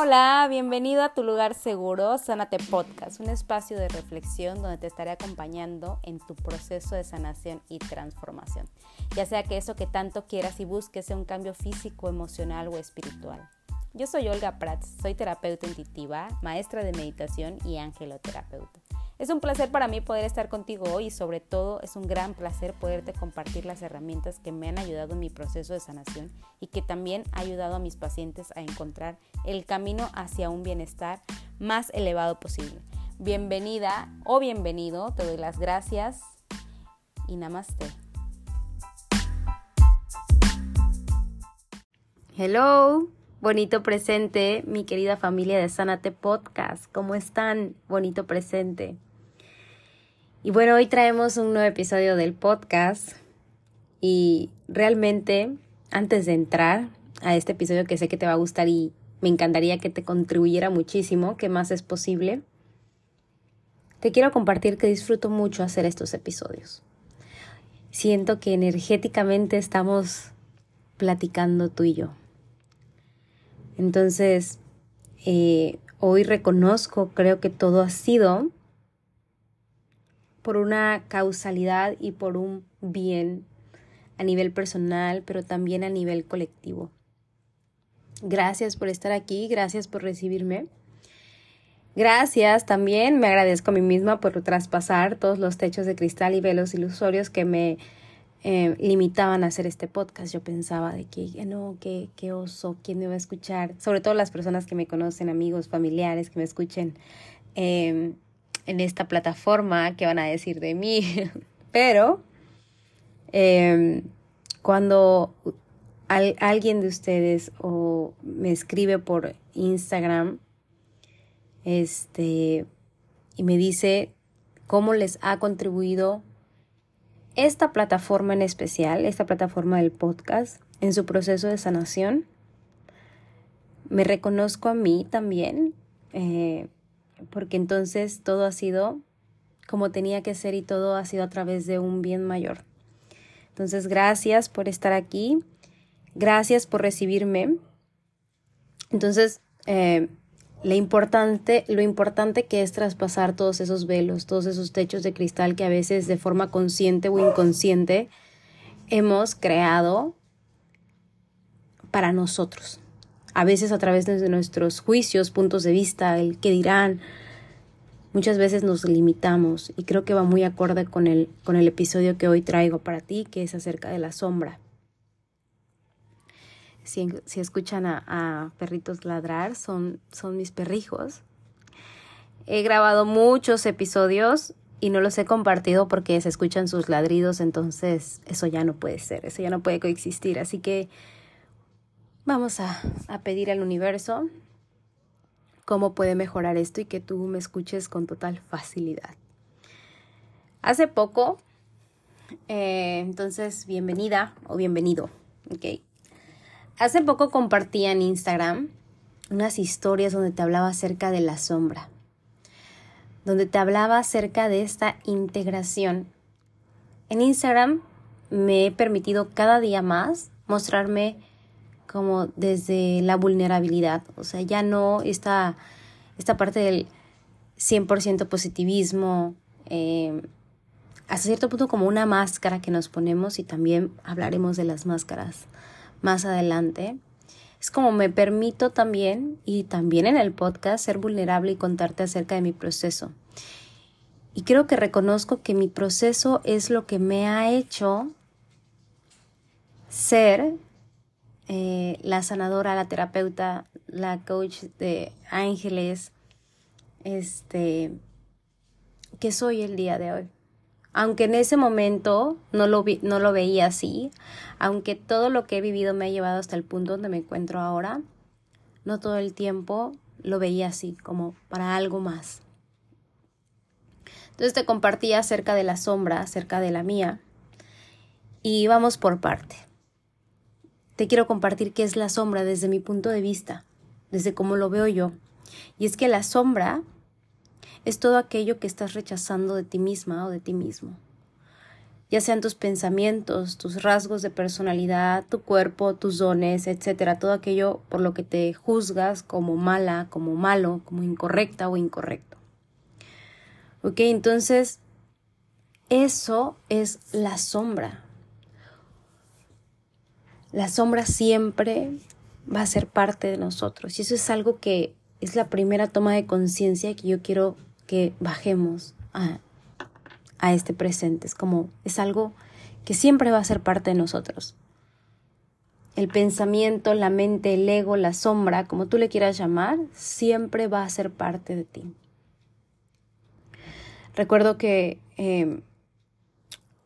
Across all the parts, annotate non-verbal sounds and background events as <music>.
Hola, bienvenido a tu lugar seguro, Sánate Podcast, un espacio de reflexión donde te estaré acompañando en tu proceso de sanación y transformación, ya sea que eso que tanto quieras y busques sea un cambio físico, emocional o espiritual. Yo soy Olga Prats, soy terapeuta intuitiva, maestra de meditación y angeloterapeuta. Es un placer para mí poder estar contigo hoy y sobre todo es un gran placer poderte compartir las herramientas que me han ayudado en mi proceso de sanación y que también ha ayudado a mis pacientes a encontrar el camino hacia un bienestar más elevado posible. Bienvenida o bienvenido, te doy las gracias y namaste. Hello, bonito presente, mi querida familia de Sanate Podcast. ¿Cómo están? Bonito presente. Y bueno, hoy traemos un nuevo episodio del podcast y realmente antes de entrar a este episodio que sé que te va a gustar y me encantaría que te contribuyera muchísimo, que más es posible, te quiero compartir que disfruto mucho hacer estos episodios. Siento que energéticamente estamos platicando tú y yo. Entonces, eh, hoy reconozco, creo que todo ha sido por una causalidad y por un bien a nivel personal, pero también a nivel colectivo. Gracias por estar aquí, gracias por recibirme. Gracias también, me agradezco a mí misma por traspasar todos los techos de cristal y velos ilusorios que me eh, limitaban a hacer este podcast. Yo pensaba de que no, qué, qué oso, quién me va a escuchar, sobre todo las personas que me conocen, amigos, familiares que me escuchen. Eh, en esta plataforma que van a decir de mí, <laughs> pero em, cuando alguien de ustedes o me escribe por Instagram este y me dice cómo les ha contribuido esta plataforma en especial, esta plataforma del podcast, en su proceso de sanación. Me reconozco a mí también. Eh, porque entonces todo ha sido como tenía que ser y todo ha sido a través de un bien mayor. Entonces, gracias por estar aquí, gracias por recibirme. Entonces, eh, lo importante, lo importante que es traspasar todos esos velos, todos esos techos de cristal que a veces de forma consciente o inconsciente hemos creado para nosotros a veces a través de nuestros juicios, puntos de vista, el que dirán. Muchas veces nos limitamos y creo que va muy acorde con el, con el episodio que hoy traigo para ti, que es acerca de la sombra. Si, escuchan a, perritos ladrar, son, son mis perrijos. He grabado muchos episodios y no los he compartido porque se escuchan sus ladridos, entonces eso ya no puede ser, eso ya no puede coexistir. Así que Vamos a, pedir al universo cómo puede mejorar esto y que tú me escuches con total facilidad. Hace poco, eh, entonces, bienvenida o bienvenido, ¿ok? Hace poco compartí en Instagram unas historias donde te hablaba acerca de la sombra, donde te hablaba acerca de esta integración. En Instagram me he permitido cada día más mostrarme como desde la vulnerabilidad, o sea, ya no esta, esta parte del 100% positivismo, eh, hasta cierto punto como una máscara que nos ponemos y también hablaremos de las máscaras más adelante. Es como me permito también y también en el podcast ser vulnerable y contarte acerca de mi proceso. Y creo que reconozco que mi proceso es lo que me ha hecho ser eh, la sanadora, la terapeuta, la coach de ángeles, este, que soy el día de hoy. Aunque en ese momento no lo, vi, no lo veía así, aunque todo lo que he vivido me ha llevado hasta el punto donde me encuentro ahora, no todo el tiempo lo veía así, como para algo más. Entonces te compartí acerca de la sombra, acerca de la mía, y vamos por parte te quiero compartir qué es la sombra desde mi punto de vista, desde cómo lo veo yo. Y es que la sombra es todo aquello que estás rechazando de ti misma o de ti mismo. ya sean tus pensamientos, tus rasgos de personalidad, tu cuerpo, tus dones, etcétera, todo aquello por lo que te juzgas como mala, como malo, como incorrecta o incorrecto. Ok, entonces eso es la sombra. La sombra siempre va a ser parte de nosotros y eso es algo que es la primera toma de conciencia que yo quiero que bajemos a, a este presente. Es como, es algo que siempre va a ser parte de nosotros. El pensamiento, la mente, el ego, la sombra, como tú le quieras llamar, siempre va a ser parte de ti. Recuerdo que eh,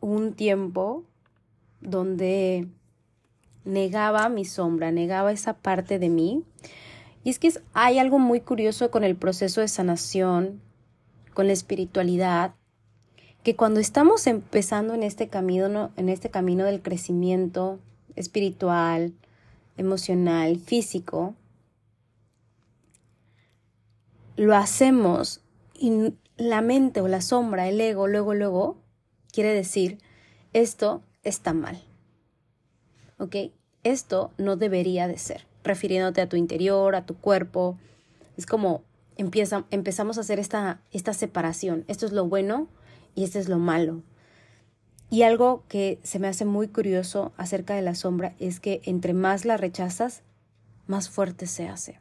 un tiempo donde negaba mi sombra, negaba esa parte de mí. Y es que hay algo muy curioso con el proceso de sanación, con la espiritualidad, que cuando estamos empezando en este camino, en este camino del crecimiento espiritual, emocional, físico, lo hacemos y la mente o la sombra, el ego, luego, luego, quiere decir, esto está mal. ¿Ok? Esto no debería de ser, refiriéndote a tu interior, a tu cuerpo. Es como empieza, empezamos a hacer esta, esta separación. Esto es lo bueno, y este es lo malo. Y algo que se me hace muy curioso acerca de la sombra es que entre más la rechazas, más fuerte se hace.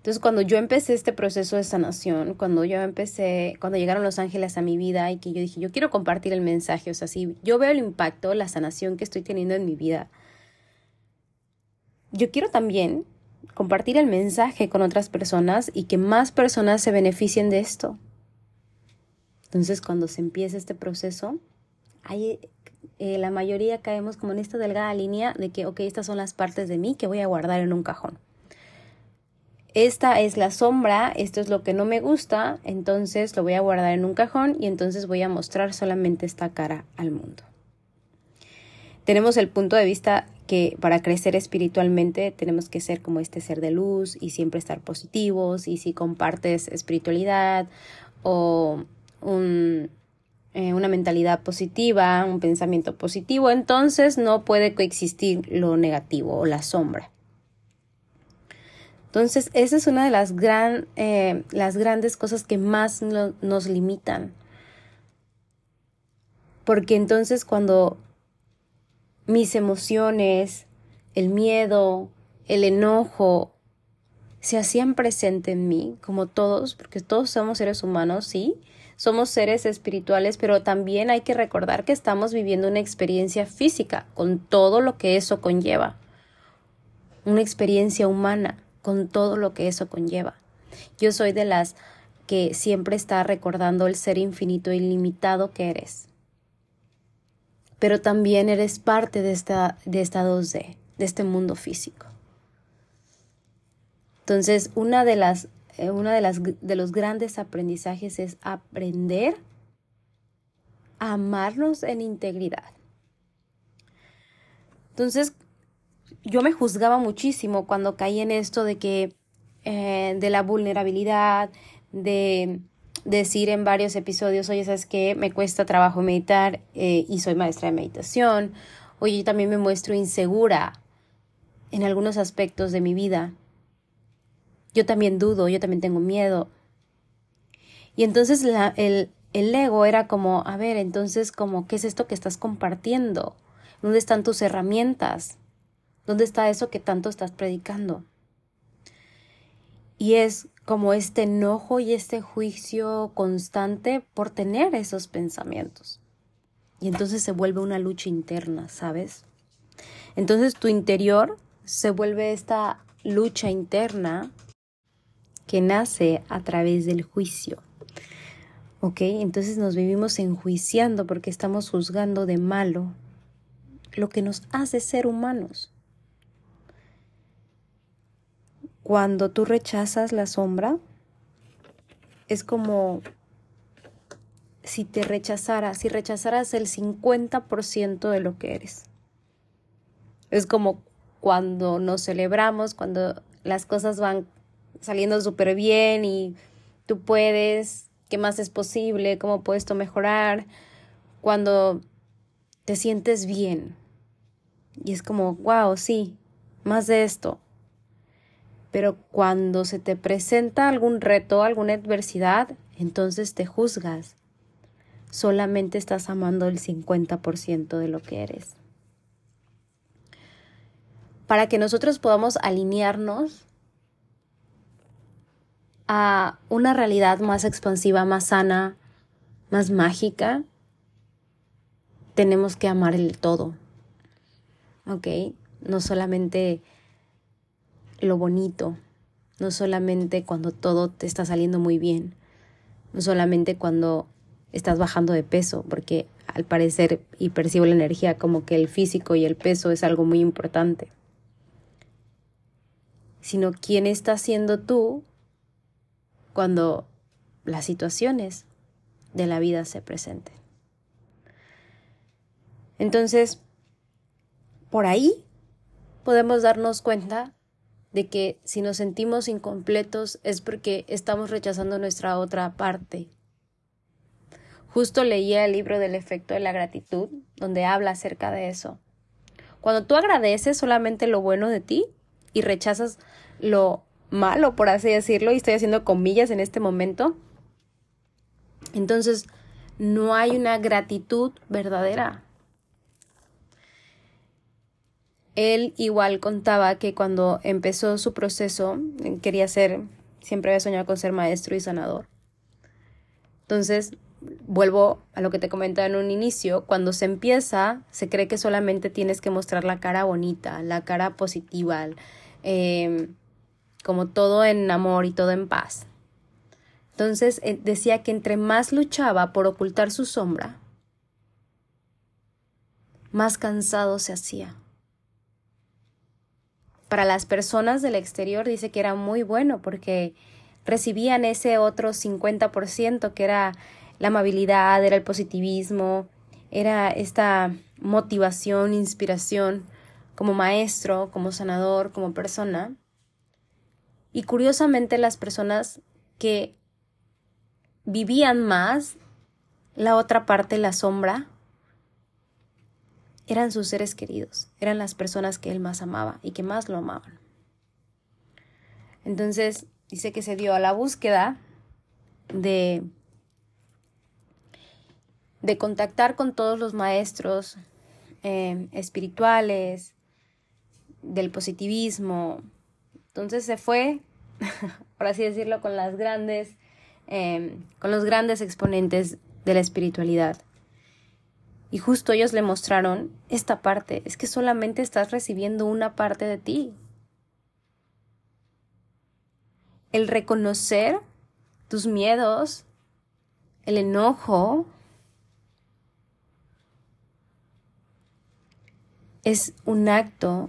Entonces, cuando yo empecé este proceso de sanación, cuando yo empecé, cuando llegaron los ángeles a mi vida y que yo dije, yo quiero compartir el mensaje, o sea, si yo veo el impacto, la sanación que estoy teniendo en mi vida, yo quiero también compartir el mensaje con otras personas y que más personas se beneficien de esto. Entonces, cuando se empieza este proceso, hay, eh, la mayoría caemos como en esta delgada línea de que, ok, estas son las partes de mí que voy a guardar en un cajón. Esta es la sombra, esto es lo que no me gusta, entonces lo voy a guardar en un cajón y entonces voy a mostrar solamente esta cara al mundo. Tenemos el punto de vista que para crecer espiritualmente tenemos que ser como este ser de luz y siempre estar positivos y si compartes espiritualidad o eh, una mentalidad positiva, un pensamiento positivo, entonces no puede coexistir lo negativo o la sombra. Entonces, esa es una de las, gran, eh, las grandes cosas que más nos limitan. Porque entonces cuando mis emociones, el miedo, el enojo, se hacían presente en mí, como todos, porque todos somos seres humanos, sí, somos seres espirituales, pero también hay que recordar que estamos viviendo una experiencia física con todo lo que eso conlleva. Una experiencia humana con todo lo que eso conlleva. Yo soy de las que siempre está recordando el ser infinito e ilimitado que eres. Pero también eres parte de esta, de esta 2D, de este mundo físico. Entonces, una de las eh, uno de, las, de los grandes aprendizajes es aprender a amarnos en integridad. Entonces, yo me juzgaba muchísimo cuando caí en esto de que, eh, de la vulnerabilidad, de decir en varios episodios, oye, ¿sabes qué? Me cuesta trabajo meditar eh, y soy maestra de meditación. Oye, también me muestro insegura en algunos aspectos de mi vida. Yo también dudo, yo también tengo miedo. Y entonces el, el ego era como, a ver, entonces como, ¿qué es esto que estás compartiendo? ¿Dónde están tus herramientas? ¿Dónde está eso que tanto estás predicando? Y es como este enojo y este juicio constante por tener esos pensamientos. Y entonces se vuelve una lucha interna, ¿sabes? Entonces tu interior se vuelve esta lucha interna que nace a través del juicio. ¿Ok? Entonces nos vivimos enjuiciando porque estamos juzgando de malo lo que nos hace ser humanos. Cuando tú rechazas la sombra, es como si te rechazaras, si rechazaras el 50% de lo que eres. Es como cuando nos celebramos, cuando las cosas van saliendo súper bien y tú puedes, qué más es posible, cómo puedes tú mejorar. cuando te sientes bien y es como, wow, sí, más de esto. Pero cuando se te presenta algún reto, alguna adversidad, entonces te juzgas. Solamente estás amando el 50% de lo que eres. Para que nosotros podamos alinearnos a una realidad más expansiva, más sana, más mágica, tenemos que amar el todo. ¿Ok? No solamente lo bonito, no solamente cuando todo te está saliendo muy bien, no solamente cuando estás bajando de peso, porque al parecer y percibo la energía como que el físico y el peso es algo muy importante, sino quién está siendo tú cuando las situaciones de la vida se presenten. Entonces, por ahí podemos darnos cuenta de que si nos sentimos incompletos es porque estamos rechazando nuestra otra parte. Justo leía el libro del efecto de la gratitud, donde habla acerca de eso. Cuando tú agradeces solamente lo bueno de ti y rechazas lo malo, por así decirlo, y estoy haciendo comillas en este momento, entonces no hay una gratitud verdadera. Él igual contaba que cuando empezó su proceso quería ser, siempre había soñado con ser maestro y sanador. Entonces, vuelvo a lo que te comentaba en un inicio, cuando se empieza, se cree que solamente tienes que mostrar la cara bonita, la cara positiva, em, como todo en amor y todo en paz. Entonces eh, decía que entre más luchaba por ocultar su sombra, más cansado se hacía para las personas del exterior dice que era muy bueno porque recibían ese otro 50% que era la amabilidad, era el positivismo, era esta motivación, inspiración como maestro, como sanador, como persona. Y curiosamente las personas que vivían más la otra parte, la sombra, eran sus seres queridos, eran las personas que él más amaba y que más lo amaban. Entonces dice que se dio a la búsqueda de, de contactar con todos los maestros eh, espirituales, del positivismo. Entonces se fue, <laughs> por así decirlo, con las grandes, eh, con los grandes exponentes de la espiritualidad. Y justo ellos le mostraron esta parte, es que solamente estás recibiendo una parte de ti. El reconocer tus miedos, el enojo, es un acto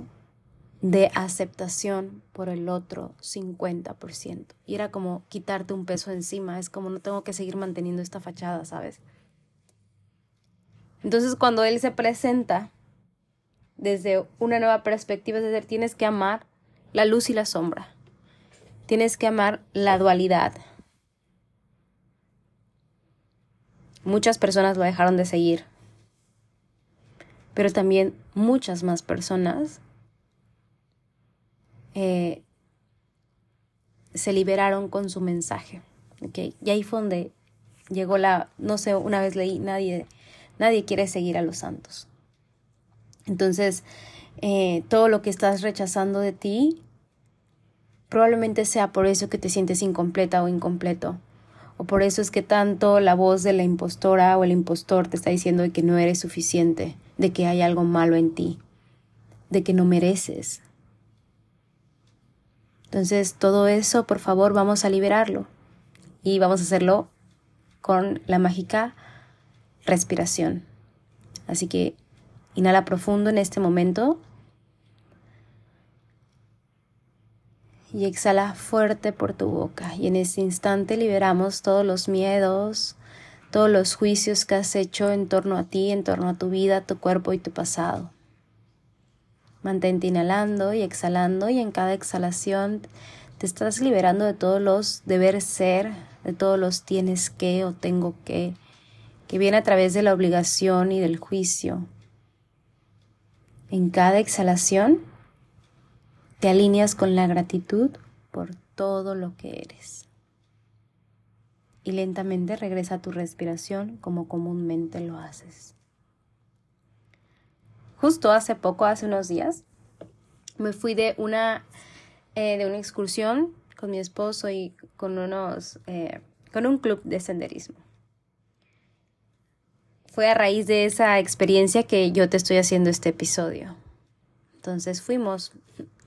de aceptación por el otro 50%. Y era como quitarte un peso encima, es como no tengo que seguir manteniendo esta fachada, ¿sabes? Entonces cuando Él se presenta desde una nueva perspectiva, es decir, tienes que amar la luz y la sombra. Tienes que amar la dualidad. Muchas personas lo dejaron de seguir, pero también muchas más personas eh, se liberaron con su mensaje. ¿okay? Y ahí fue donde llegó la, no sé, una vez leí, nadie Nadie quiere seguir a los santos. Entonces, eh, todo lo que estás rechazando de ti, probablemente sea por eso que te sientes incompleta o incompleto. O por eso es que tanto la voz de la impostora o el impostor te está diciendo de que no eres suficiente, de que hay algo malo en ti, de que no mereces. Entonces, todo eso, por favor, vamos a liberarlo. Y vamos a hacerlo con la mágica respiración. Así que inhala profundo en este momento y exhala fuerte por tu boca. Y en este instante liberamos todos los miedos, todos los juicios que has hecho en torno a ti, en torno a tu vida, tu cuerpo y tu pasado. Mantente inhalando y exhalando y en cada exhalación te estás liberando de todos los deber ser, de todos los tienes que o tengo que, que viene a través de la obligación y del juicio. En cada exhalación te alineas con la gratitud por todo lo que eres. Y lentamente regresa a tu respiración como comúnmente lo haces. Justo hace poco, hace unos días, me fui de una, eh, de una excursión con mi esposo y con unos, eh, con un club de senderismo fue a raíz de esa experiencia que yo te estoy haciendo este episodio. Entonces fuimos,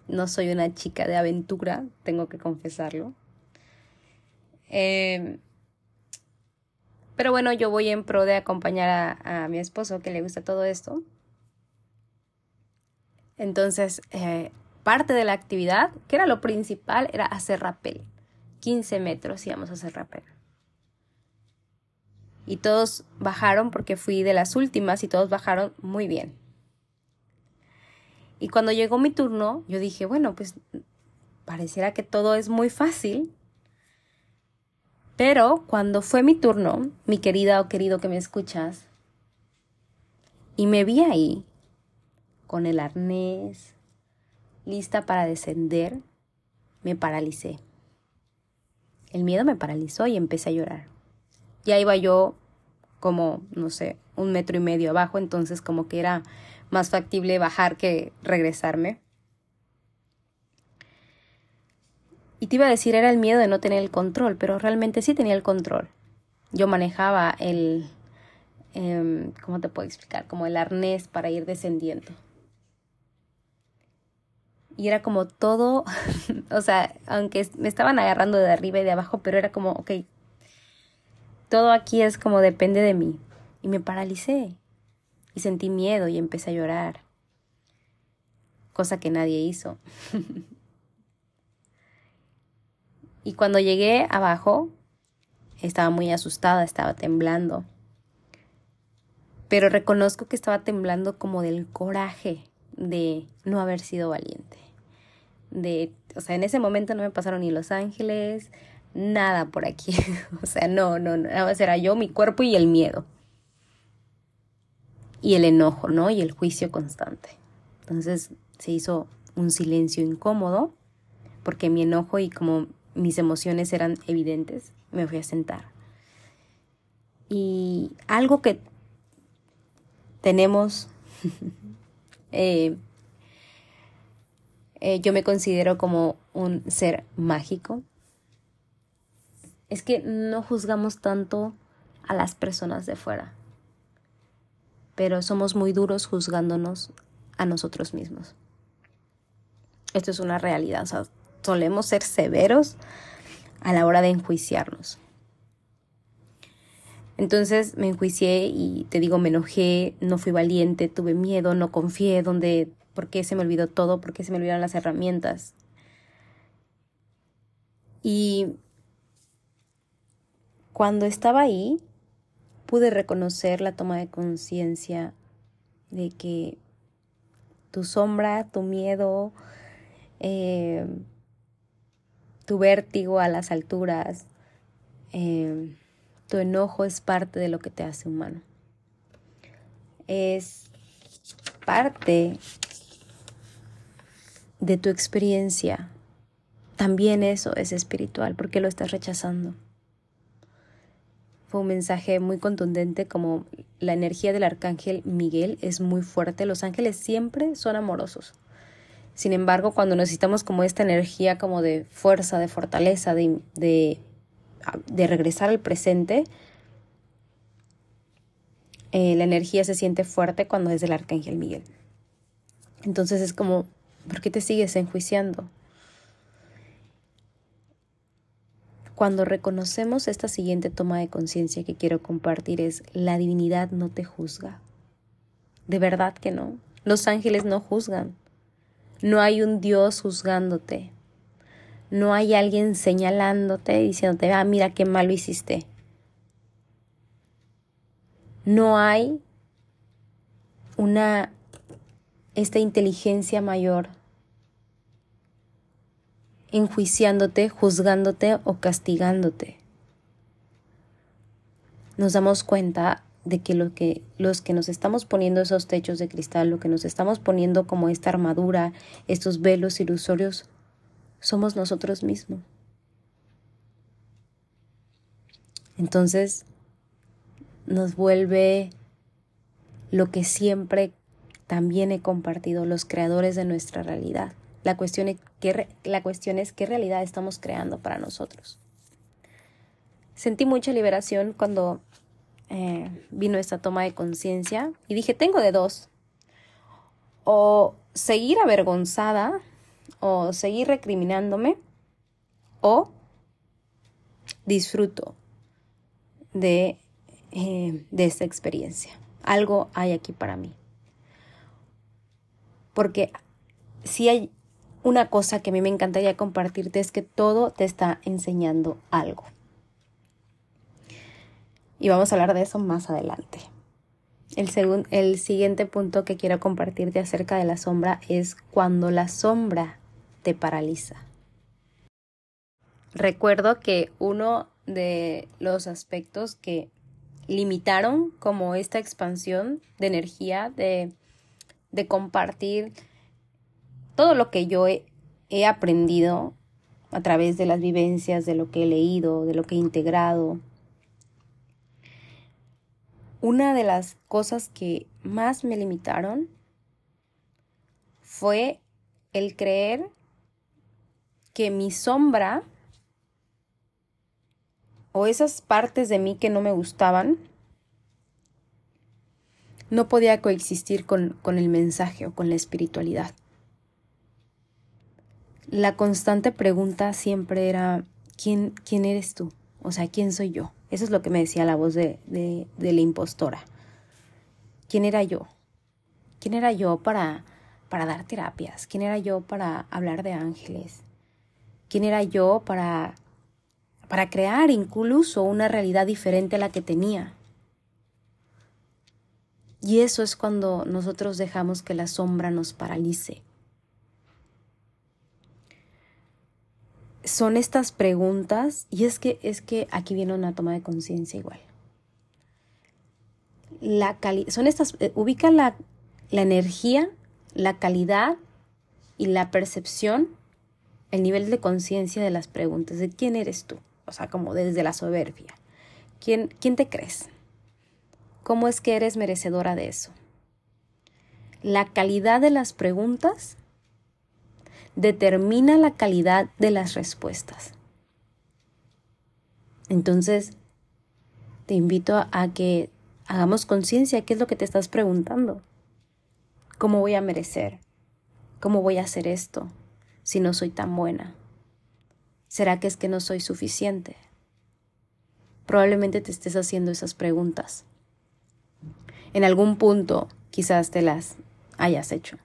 no soy una chica de aventura, tengo que confesarlo. Eh, pero bueno, yo voy en pro de acompañar a, mi esposo que le gusta todo esto. Entonces, eh, parte de la actividad, que era lo principal, era hacer rappel. 15 metros íbamos a hacer rappel y todos bajaron porque fui de las últimas y todos bajaron muy bien. Y cuando llegó mi turno, yo dije, bueno, pues pareciera que todo es muy fácil. Pero cuando fue mi turno, mi querida o querido que me escuchas, y me vi ahí, con el arnés, lista para descender, me paralicé. El miedo me paralizó y empecé a llorar ya iba yo como, no sé, un metro y medio abajo, entonces como que era más factible bajar que regresarme. Y te iba a decir, era el miedo de no tener el control, pero realmente sí tenía el control. Yo manejaba el, eh, ¿cómo te puedo explicar? Como el arnés para ir descendiendo. Y era como todo, <laughs> o sea, aunque me estaban agarrando de arriba y de abajo, pero era como, ok, todo aquí es como depende de mí. Y me paralicé. Y sentí miedo y empecé a llorar. Cosa que nadie hizo. <laughs> y cuando llegué abajo, estaba muy asustada, estaba temblando. Pero reconozco que estaba temblando como del coraje de no haber sido valiente. De, o sea, en ese momento no me pasaron ni los ángeles, nada por aquí. <laughs> o sea, no, no, nada más era yo, mi cuerpo y el miedo. Y el enojo, ¿no? Y el juicio constante. Entonces se hizo un silencio incómodo porque mi enojo y como mis emociones eran evidentes, me fui a sentar. Y algo que tenemos, <laughs> eh, eh, yo me considero como un ser mágico, es que no juzgamos tanto a las personas de fuera, pero somos muy duros juzgándonos a nosotros mismos. Esto es una realidad, o sea, solemos ser severos a la hora de enjuiciarnos. Entonces me enjuicié y te digo, me enojé, no fui valiente, tuve miedo, no confié, donde, ¿por qué se me olvidó todo? ¿Por qué se me olvidaron las herramientas? Y cuando estaba ahí, pude reconocer la toma de conciencia de que tu sombra, tu miedo, eh, tu vértigo a las alturas, eh, tu enojo es parte de lo que te hace humano. Es parte de tu experiencia. También eso es espiritual. ¿Por qué lo estás rechazando? Un mensaje muy contundente como la energía del arcángel Miguel es muy fuerte. Los ángeles siempre son amorosos. Sin embargo, cuando necesitamos como esta energía como de fuerza, de fortaleza, de, de, de regresar al presente, eh, la energía se siente fuerte cuando es del arcángel Miguel. Entonces es como, ¿por qué te sigues enjuiciando? Cuando reconocemos esta siguiente toma de conciencia que quiero compartir es, la divinidad no te juzga. De verdad que no. Los ángeles no juzgan. No hay un Dios juzgándote. No hay alguien señalándote, diciéndote, ah, mira qué malo hiciste. No hay una, esta inteligencia mayor enjuiciándote, juzgándote o castigándote. Nos damos cuenta de que, que los que nos estamos poniendo esos techos de cristal, lo que nos estamos poniendo como esta armadura, estos velos ilusorios, somos nosotros mismos. Entonces nos vuelve lo que siempre también he compartido, los creadores de nuestra realidad. La cuestión es qué, la cuestión es qué realidad estamos creando para nosotros. Sentí mucha liberación cuando eh, vino esta toma de conciencia y dije, tengo de dos. O seguir avergonzada o seguir recriminándome o disfruto de, eh, de esta experiencia. Algo hay aquí para mí. Porque si hay una cosa que a mí me encantaría compartirte es que todo te está enseñando algo. Y vamos a hablar de eso más adelante. El, el siguiente punto que quiero compartirte acerca de la sombra es cuando la sombra te paraliza. Recuerdo que uno de los aspectos que limitaron como esta expansión de energía, de, de compartir todo lo que yo he, he aprendido a través de las vivencias, de lo que he leído, de lo que he integrado. Una de las cosas que más me limitaron fue el creer que mi sombra o esas partes de mí que no me gustaban no podía coexistir con, con el mensaje o con la espiritualidad la constante pregunta siempre era, ¿quién, ¿quién eres tú? O sea, ¿quién soy yo? Eso es lo que me decía la voz de, de, la impostora. ¿Quién era yo? ¿Quién era yo para, para dar terapias? ¿Quién era yo para hablar de ángeles? ¿Quién era yo para, para crear incluso una realidad diferente a la que tenía? Y eso es cuando nosotros dejamos que la sombra nos paralice son estas preguntas y es que es que aquí viene una toma de conciencia igual. La son estas eh, ubica la, la energía, la calidad y la percepción, el nivel de conciencia de las preguntas de quién eres tú, o sea, como desde la soberbia. ¿Quién, ¿Quién te crees? ¿Cómo es que eres merecedora de eso? La calidad de las preguntas determina la calidad de las respuestas. Entonces, te invito a que hagamos conciencia qué es lo que te estás preguntando. ¿Cómo voy a merecer? ¿Cómo voy a hacer esto si no soy tan buena? ¿Será que es que no soy suficiente? Probablemente te estés haciendo esas preguntas. En algún punto quizás te las hayas hecho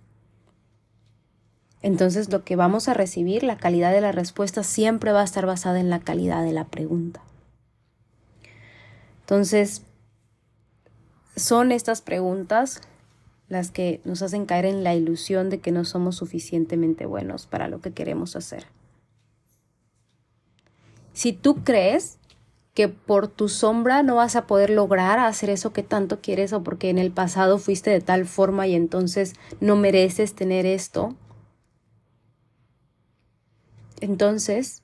entonces lo que vamos a recibir, la calidad de la respuesta siempre va a estar basada en la calidad de la pregunta. Entonces, son estas preguntas las que nos hacen caer en la ilusión de que no somos suficientemente buenos para lo que queremos hacer. Si tú crees que por tu sombra no vas a poder lograr hacer eso que tanto quieres o porque en el pasado fuiste de tal forma y entonces no mereces tener esto, entonces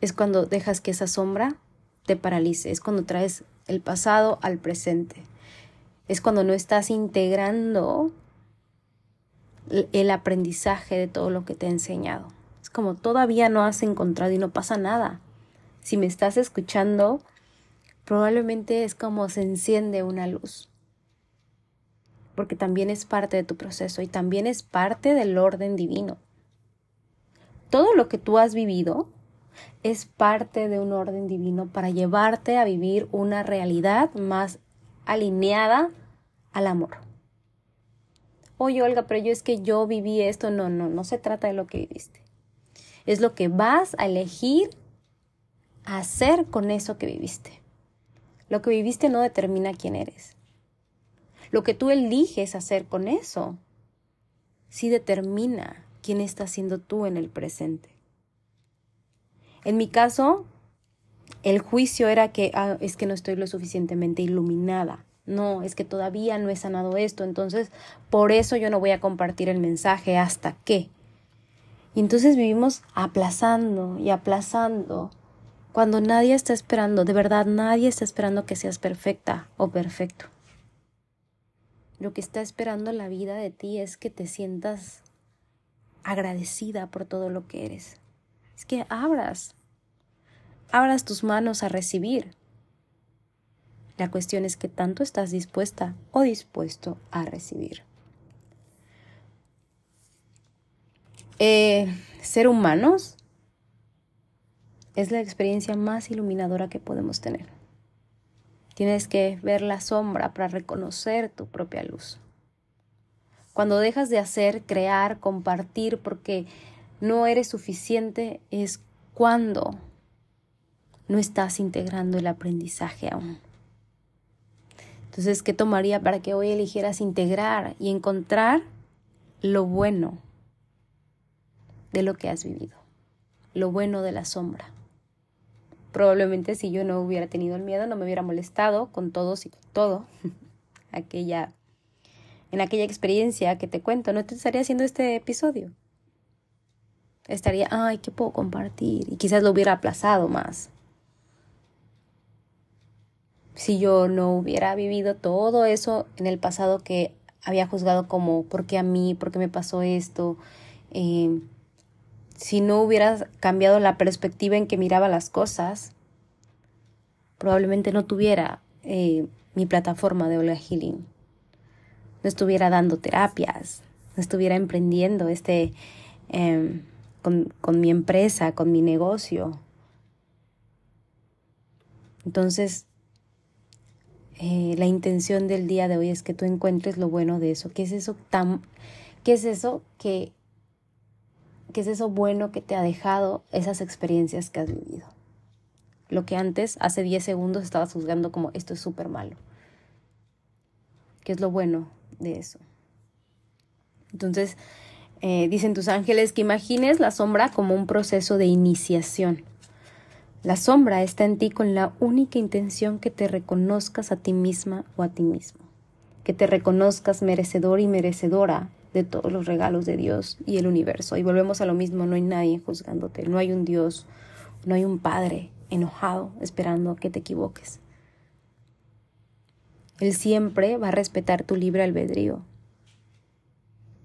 es cuando dejas que esa sombra te paralice, es cuando traes el pasado al presente, es cuando no estás integrando el aprendizaje de todo lo que te he enseñado. Es como todavía no has encontrado y no pasa nada. Si me estás escuchando, probablemente es como se enciende una luz. Porque también es parte de tu proceso y también es parte del orden divino todo lo que tú has vivido es parte de un orden divino para llevarte a vivir una realidad más alineada al amor. Oye, Olga, pero yo es que yo viví esto. No, no, no se trata de lo que viviste. Es lo que vas a elegir hacer con eso que viviste. Lo que viviste no determina quién eres. Lo que tú eliges hacer con eso sí determina quién estás siendo tú en el presente. En mi caso, el juicio era que ah, es que no estoy lo suficientemente iluminada. No, es que todavía no he sanado esto, entonces por eso yo no voy a compartir el mensaje hasta que. Y entonces vivimos aplazando y aplazando cuando nadie está esperando, de verdad nadie está esperando que seas perfecta o perfecto. Lo que está esperando la vida de ti es que te sientas agradecida por todo lo que eres. Es que abras, abras tus manos a recibir. La cuestión es que tanto estás dispuesta o dispuesto a recibir. Eh, ser humanos es la experiencia más iluminadora que podemos tener. Tienes que ver la sombra para reconocer tu propia luz. Cuando dejas de hacer, crear, compartir porque no eres suficiente es cuando no estás integrando el aprendizaje aún. Entonces, ¿qué tomaría para que hoy eligieras integrar y encontrar lo bueno de lo que has vivido? Lo bueno de la sombra. Probablemente si yo no hubiera tenido el miedo, no me hubiera molestado con todos y con todo. <laughs> aquella, en aquella experiencia que te cuento, no te estaría haciendo este episodio. Estaría, ay, ¿qué puedo compartir? Y quizás lo hubiera aplazado más si yo no hubiera vivido todo eso en el pasado que había juzgado como, ¿por qué a mí? ¿Por qué me pasó esto? Eh, si no hubiera cambiado la perspectiva en que miraba las cosas, probablemente no tuviera eh, mi plataforma de Olga Healing. No estuviera dando terapias, no estuviera emprendiendo este em, con, mi empresa, con mi negocio. Entonces, eh, la intención del día de hoy es que tú encuentres lo bueno de eso. ¿Qué es eso tan, qué es eso que, qué es eso bueno que te ha dejado esas experiencias que has vivido? Lo que antes, hace 10 segundos, estabas juzgando como esto es súper malo. ¿Qué es lo bueno de eso? Entonces, eh, dicen tus ángeles que imagines la sombra como un proceso de iniciación la sombra está en ti con la única intención que te reconozcas a ti misma o a ti mismo, que te reconozcas merecedor y merecedora de todos los regalos de Dios y el universo. Y volvemos a lo mismo, no hay nadie juzgándote, no hay un Dios, no hay un Padre enojado esperando a que te equivoques. Él siempre va a respetar tu libre albedrío.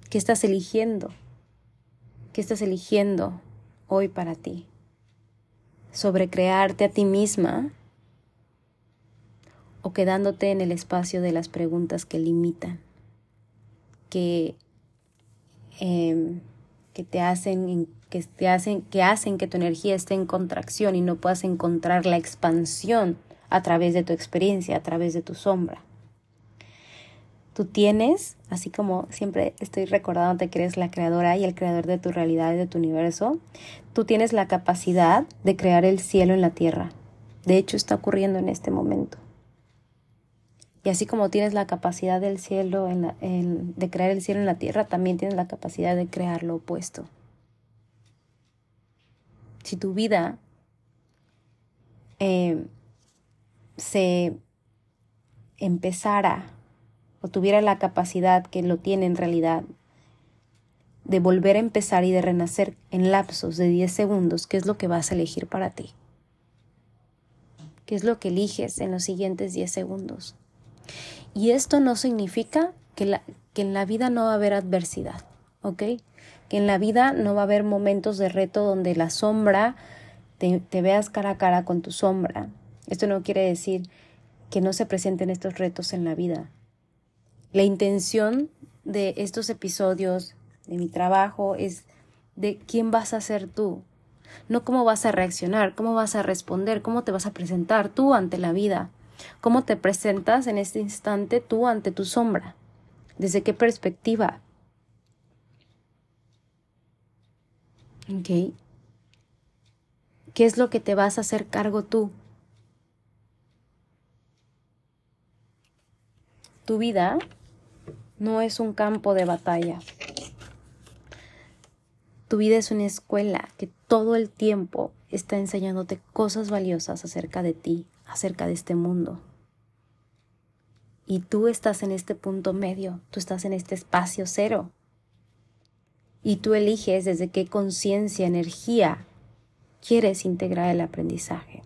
¿Qué estás eligiendo? ¿Qué estás eligiendo hoy para ti? sobre crearte a ti misma o quedándote en el espacio de las preguntas que limitan, que, em, que te hacen que te hacen que hacen que tu energía esté en contracción y no puedas encontrar la expansión a través de tu experiencia, a través de tu sombra. Tú tienes, así como siempre estoy recordándote que eres la creadora y el creador de tu realidad y de tu universo, tú tienes la capacidad de crear el cielo en la tierra. De hecho, está ocurriendo en este momento. Y así como tienes la capacidad del cielo en de crear el cielo en la tierra, también tienes la capacidad de crear lo opuesto. Si tu vida eh, se empezara o tuviera la capacidad que lo tiene en realidad de volver a empezar y de renacer en lapsos de 10 segundos, ¿qué es lo que vas a elegir para ti? ¿Qué es lo que eliges en los siguientes 10 segundos? Y esto no significa que, la, que en la vida no va a haber adversidad, ¿ok? Que en la vida no va a haber momentos de reto donde la sombra, te, te veas cara a cara con tu sombra. Esto no quiere decir que no se presenten estos retos en la vida. La intención de estos episodios, de mi trabajo, es de quién vas a ser tú, no cómo vas a reaccionar, cómo vas a responder, cómo te vas a presentar tú ante la vida, cómo te presentas en este instante tú ante tu sombra, desde qué perspectiva. ¿Qué es lo que te vas a hacer cargo tú? Tu vida no es un campo de batalla. Tu vida es una escuela que todo el tiempo está enseñándote cosas valiosas acerca de ti, acerca de este mundo. Y tú estás en este punto medio, tú estás en este espacio cero. Y tú eliges desde qué conciencia, energía quieres integrar el aprendizaje.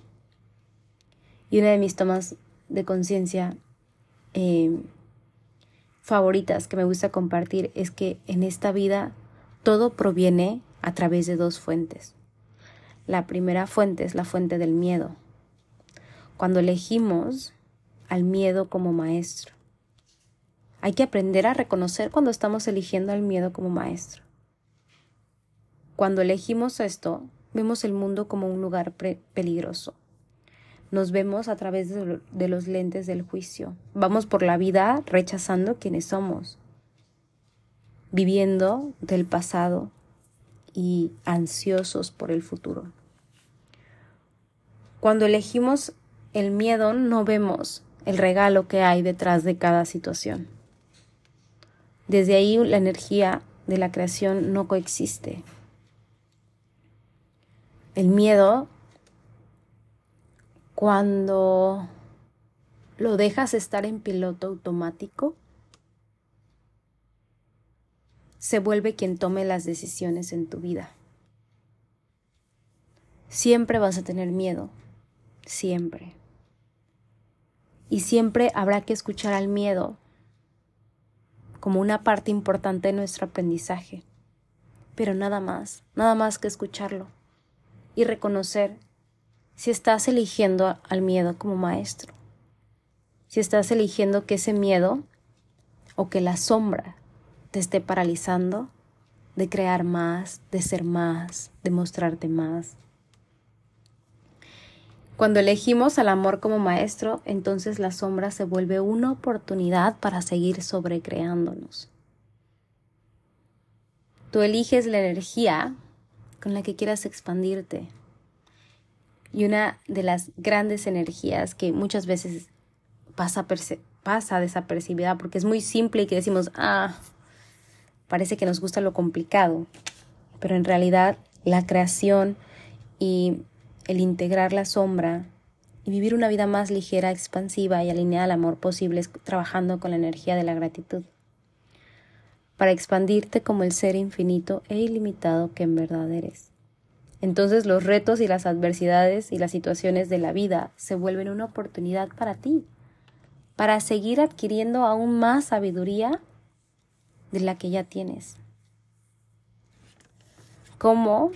Y una de mis tomas de conciencia eh, favoritas que me gusta compartir es que en esta vida todo proviene a través de dos fuentes. La primera fuente es la fuente del miedo. Cuando elegimos al miedo como maestro, hay que aprender a reconocer cuando estamos eligiendo al miedo como maestro. Cuando elegimos esto, vemos el mundo como un lugar peligroso. Nos vemos a través de, de los lentes del juicio. Vamos por la vida rechazando quienes somos, viviendo del pasado, y ansiosos por el futuro. Cuando elegimos el miedo no vemos el regalo que hay detrás de cada situación. Desde ahí la energía de la creación no coexiste. El miedo, cuando lo dejas estar en piloto automático, se vuelve quien tome las decisiones en tu vida. Siempre vas a tener miedo, siempre. Y siempre habrá que escuchar al miedo como una parte importante de nuestro aprendizaje. Pero nada más, nada más que escucharlo y reconocer si estás eligiendo al miedo como maestro, si estás eligiendo que ese miedo o que la sombra te esté paralizando de crear más, de ser más, de mostrarte más. Cuando elegimos al amor como maestro, entonces la sombra se vuelve una oportunidad para seguir sobrecreándonos. Tú eliges la energía con la que quieras expandirte. Y una de las grandes energías que muchas veces pasa, desapercibida porque es muy simple y que decimos, ah, parece que nos gusta lo complicado, pero en realidad la creación y el integrar la sombra y vivir una vida más ligera, expansiva y alineada al amor posible es trabajando con la energía de la gratitud para expandirte como el ser infinito e ilimitado que en verdad eres. Entonces los retos y las adversidades y las situaciones de la vida se vuelven una oportunidad para ti, para seguir adquiriendo aún más sabiduría de la que ya tienes. ¿Cómo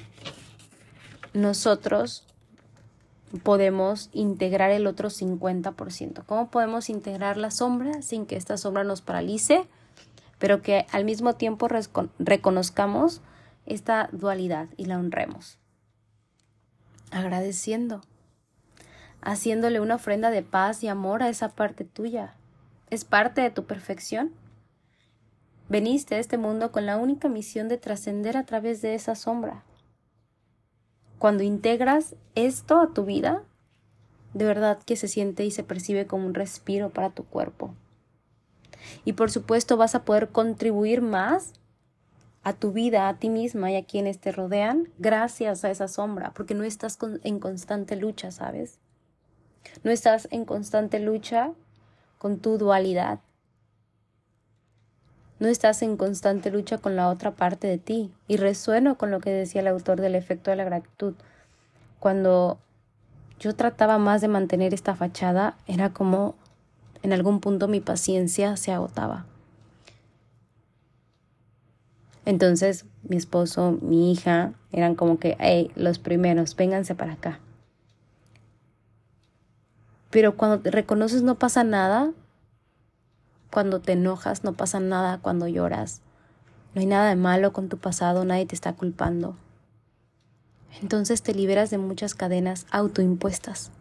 nosotros podemos integrar el otro 50%? ¿Cómo podemos integrar la sombra sin que esta sombra nos paralice, pero que al mismo tiempo reconozcamos esta dualidad y la honremos? Agradeciendo, haciéndole una ofrenda de paz y amor a esa parte tuya. Es parte de tu perfección Veniste a este mundo con la única misión de trascender a través de esa sombra. Cuando integras esto a tu vida, de verdad que se siente y se percibe como un respiro para tu cuerpo. Y por supuesto vas a poder contribuir más a tu vida, a ti misma y a quienes te rodean gracias a esa sombra, porque no estás en constante lucha, ¿sabes? No estás en constante lucha con tu dualidad, no estás en constante lucha con la otra parte de ti. Y resueno con lo que decía el autor del efecto de la gratitud. Cuando yo trataba más de mantener esta fachada, era como en algún punto mi paciencia se agotaba. Entonces mi esposo, mi hija, eran como que, hey, los primeros, vénganse para acá. Pero cuando reconoces no pasa nada, cuando te enojas, no pasa nada cuando lloras. No hay nada de malo con tu pasado, nadie te está culpando. Entonces te liberas de muchas cadenas autoimpuestas.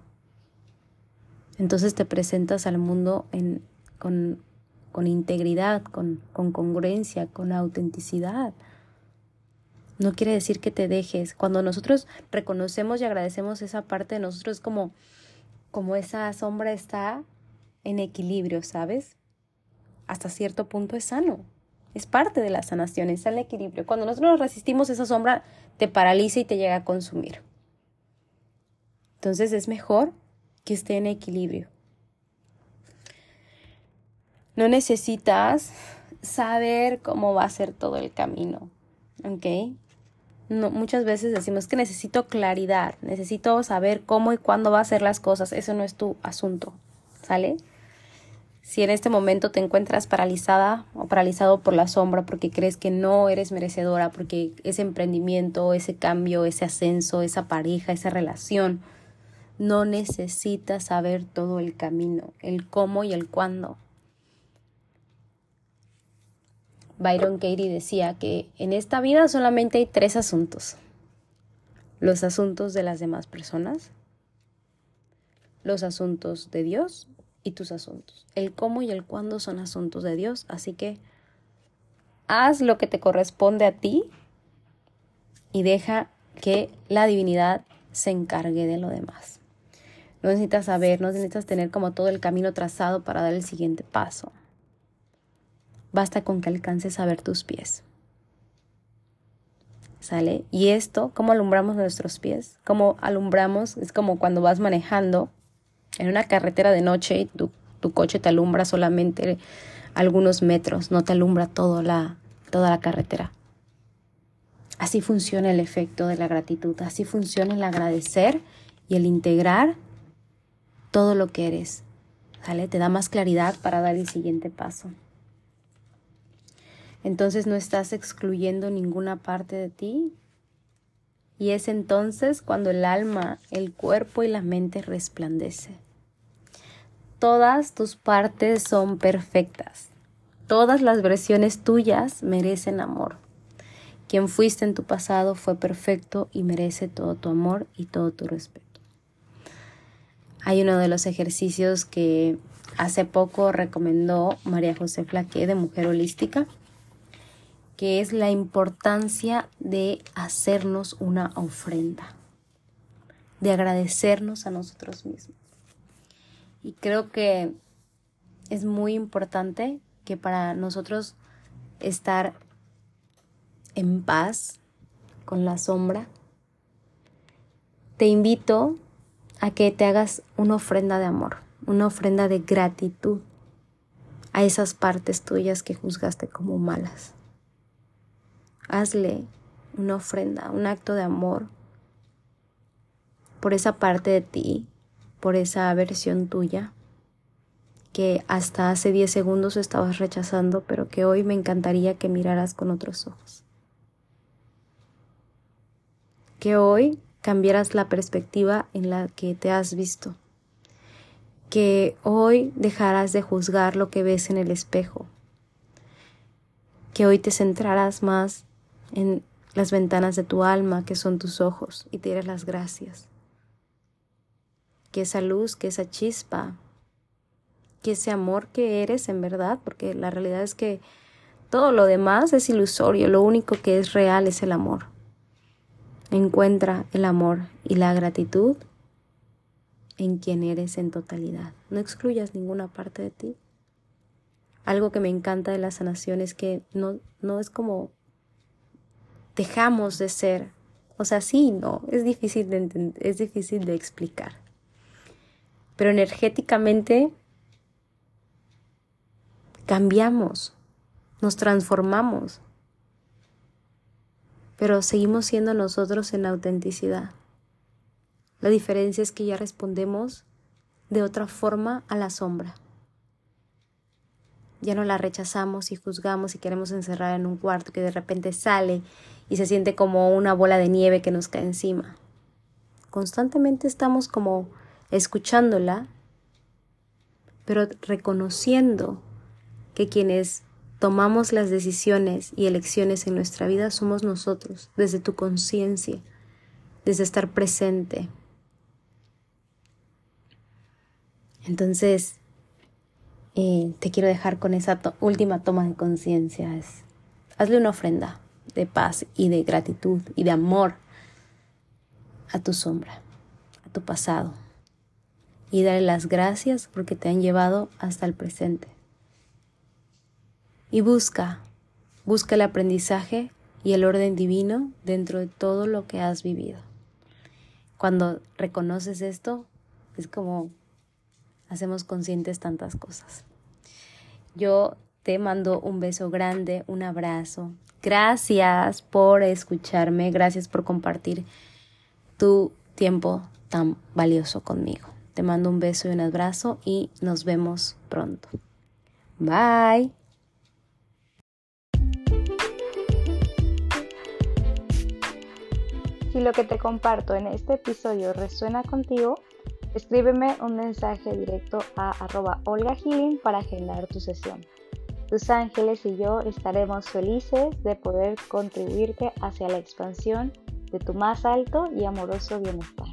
Entonces te presentas al mundo con, integridad, con, con congruencia, con autenticidad. No quiere decir que te dejes. Cuando nosotros reconocemos y agradecemos esa parte de nosotros, como, como esa sombra está en equilibrio, ¿sabes? hasta cierto punto es sano. Es parte de la sanación, es el equilibrio. Cuando nosotros nos resistimos, esa sombra te paraliza y te llega a consumir. Entonces es mejor que esté en equilibrio. No necesitas saber cómo va a ser todo el camino, ¿ok? No, muchas veces decimos que necesito claridad, necesito saber cómo y cuándo va a ser las cosas. Eso no es tu asunto, ¿sale? Si en este momento te encuentras paralizada o paralizado por la sombra porque crees que no eres merecedora, porque ese emprendimiento, ese cambio, ese ascenso, esa pareja, esa relación, no necesitas saber todo el camino, el cómo y el cuándo. Byron Katie decía que en esta vida solamente hay tres asuntos. Los asuntos de las demás personas, los asuntos de Dios y tus asuntos. El cómo y el cuándo son asuntos de Dios, así que haz lo que te corresponde a ti y deja que la divinidad se encargue de lo demás. No necesitas saber, no necesitas tener como todo el camino trazado para dar el siguiente paso. Basta con que alcances a ver tus pies. ¿Sale? Y esto, ¿cómo alumbramos nuestros pies? ¿Cómo alumbramos? Es como cuando vas manejando en una carretera de noche y tu, tu coche te alumbra solamente algunos metros, no te alumbra todo la, toda la carretera. Así funciona el efecto de la gratitud, así funciona el agradecer y el integrar todo lo que eres. ¿Sale? Te da más claridad para dar el siguiente paso entonces no estás excluyendo ninguna parte de ti. Y es entonces cuando el alma, el cuerpo y la mente resplandece. Todas tus partes son perfectas. Todas las versiones tuyas merecen amor. Quien fuiste en tu pasado fue perfecto y merece todo tu amor y todo tu respeto. Hay uno de los ejercicios que hace poco recomendó María José Flaque de Mujer Holística que es la importancia de hacernos una ofrenda, de agradecernos a nosotros mismos. Y creo que es muy importante que para nosotros estar en paz con la sombra, te invito a que te hagas una ofrenda de amor, una ofrenda de gratitud a esas partes tuyas que juzgaste como malas hazle una ofrenda, un acto de amor por esa parte de ti, por esa versión tuya que hasta hace 10 segundos estabas rechazando, pero que hoy me encantaría que miraras con otros ojos. Que hoy cambiaras la perspectiva en la que te has visto. Que hoy dejaras de juzgar lo que ves en el espejo. Que hoy te centraras más en las ventanas de tu alma, que son tus ojos, y te las gracias. Que esa luz, que esa chispa, que ese amor que eres en verdad, porque la realidad es que todo lo demás es ilusorio, lo único que es real es el amor. Encuentra el amor y la gratitud en quien eres en totalidad. No excluyas ninguna parte de ti. Algo que me encanta de la sanación es que no, no es como dejamos de ser. O sea, sí, no, es difícil de es difícil de explicar. Pero energéticamente cambiamos, nos transformamos. Pero seguimos siendo nosotros en autenticidad. La diferencia es que ya respondemos de otra forma a la sombra. Ya no la rechazamos y juzgamos y queremos encerrar en un cuarto que de repente sale y se siente como una bola de nieve que nos cae encima. Constantemente estamos como escuchándola, pero reconociendo que quienes tomamos las decisiones y elecciones en nuestra vida somos nosotros, desde tu conciencia, desde estar presente. Entonces, eh, te quiero dejar con esa última toma de conciencia. hazle una ofrenda de paz y de gratitud y de amor a tu sombra, a tu pasado. Y dale las gracias porque te han llevado hasta el presente. Y busca, busca el aprendizaje y el orden divino dentro de todo lo que has vivido. cuando reconoces esto, es como hacemos conscientes tantas cosas. Yo te mando un beso grande, un abrazo. Gracias por escucharme, gracias por compartir tu tiempo tan valioso conmigo. Te mando un beso y un abrazo y nos vemos pronto. Bye. Si lo que te comparto en este episodio resuena contigo, escríbeme un mensaje directo a arroba Olga para agendar tu sesión. Tus ángeles y yo estaremos felices de poder contribuirte hacia la expansión de tu más alto y amoroso bienestar.